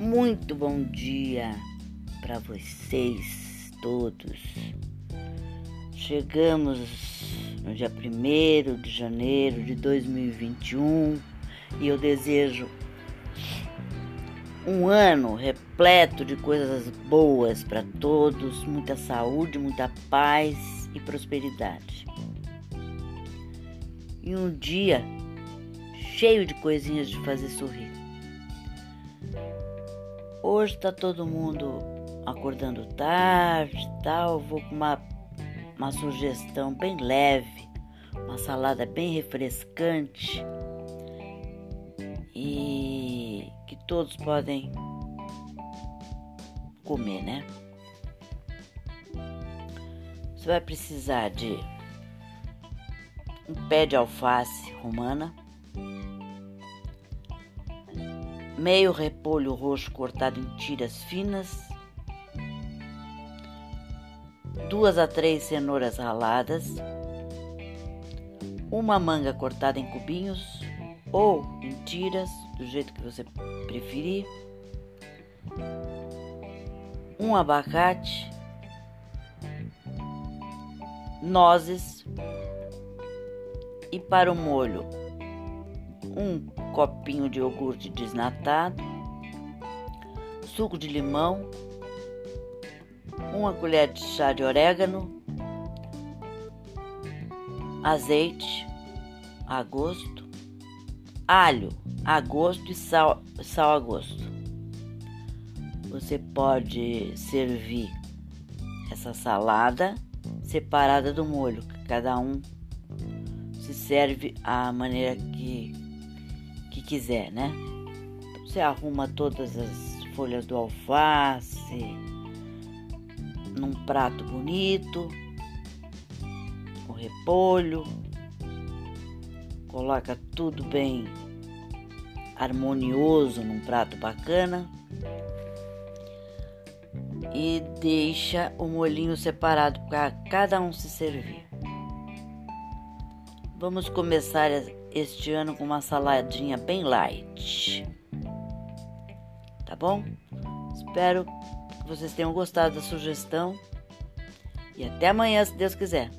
Muito bom dia para vocês todos. Chegamos no dia 1 de janeiro de 2021 e eu desejo um ano repleto de coisas boas para todos, muita saúde, muita paz e prosperidade. E um dia cheio de coisinhas de fazer sorrir. Hoje tá todo mundo acordando tarde tal. Vou com uma, uma sugestão bem leve, uma salada bem refrescante e que todos podem comer, né? Você vai precisar de um pé de alface romana, meio repolho roxo cortado em tiras finas, duas a três cenouras raladas, uma manga cortada em cubinhos ou em tiras, do jeito que você preferir, um abacate, nozes e para o molho um copinho de iogurte desnatado, suco de limão, uma colher de chá de orégano, azeite a gosto, alho a gosto e sal, sal a gosto. Você pode servir essa salada separada do molho, que cada um se serve à maneira que que quiser, né? Então, você arruma todas as folhas do alface num prato bonito, o repolho, coloca tudo bem harmonioso num prato bacana e deixa o molhinho separado para cada um se servir. Vamos começar este ano com uma saladinha bem light. Tá bom? Espero que vocês tenham gostado da sugestão. E até amanhã, se Deus quiser.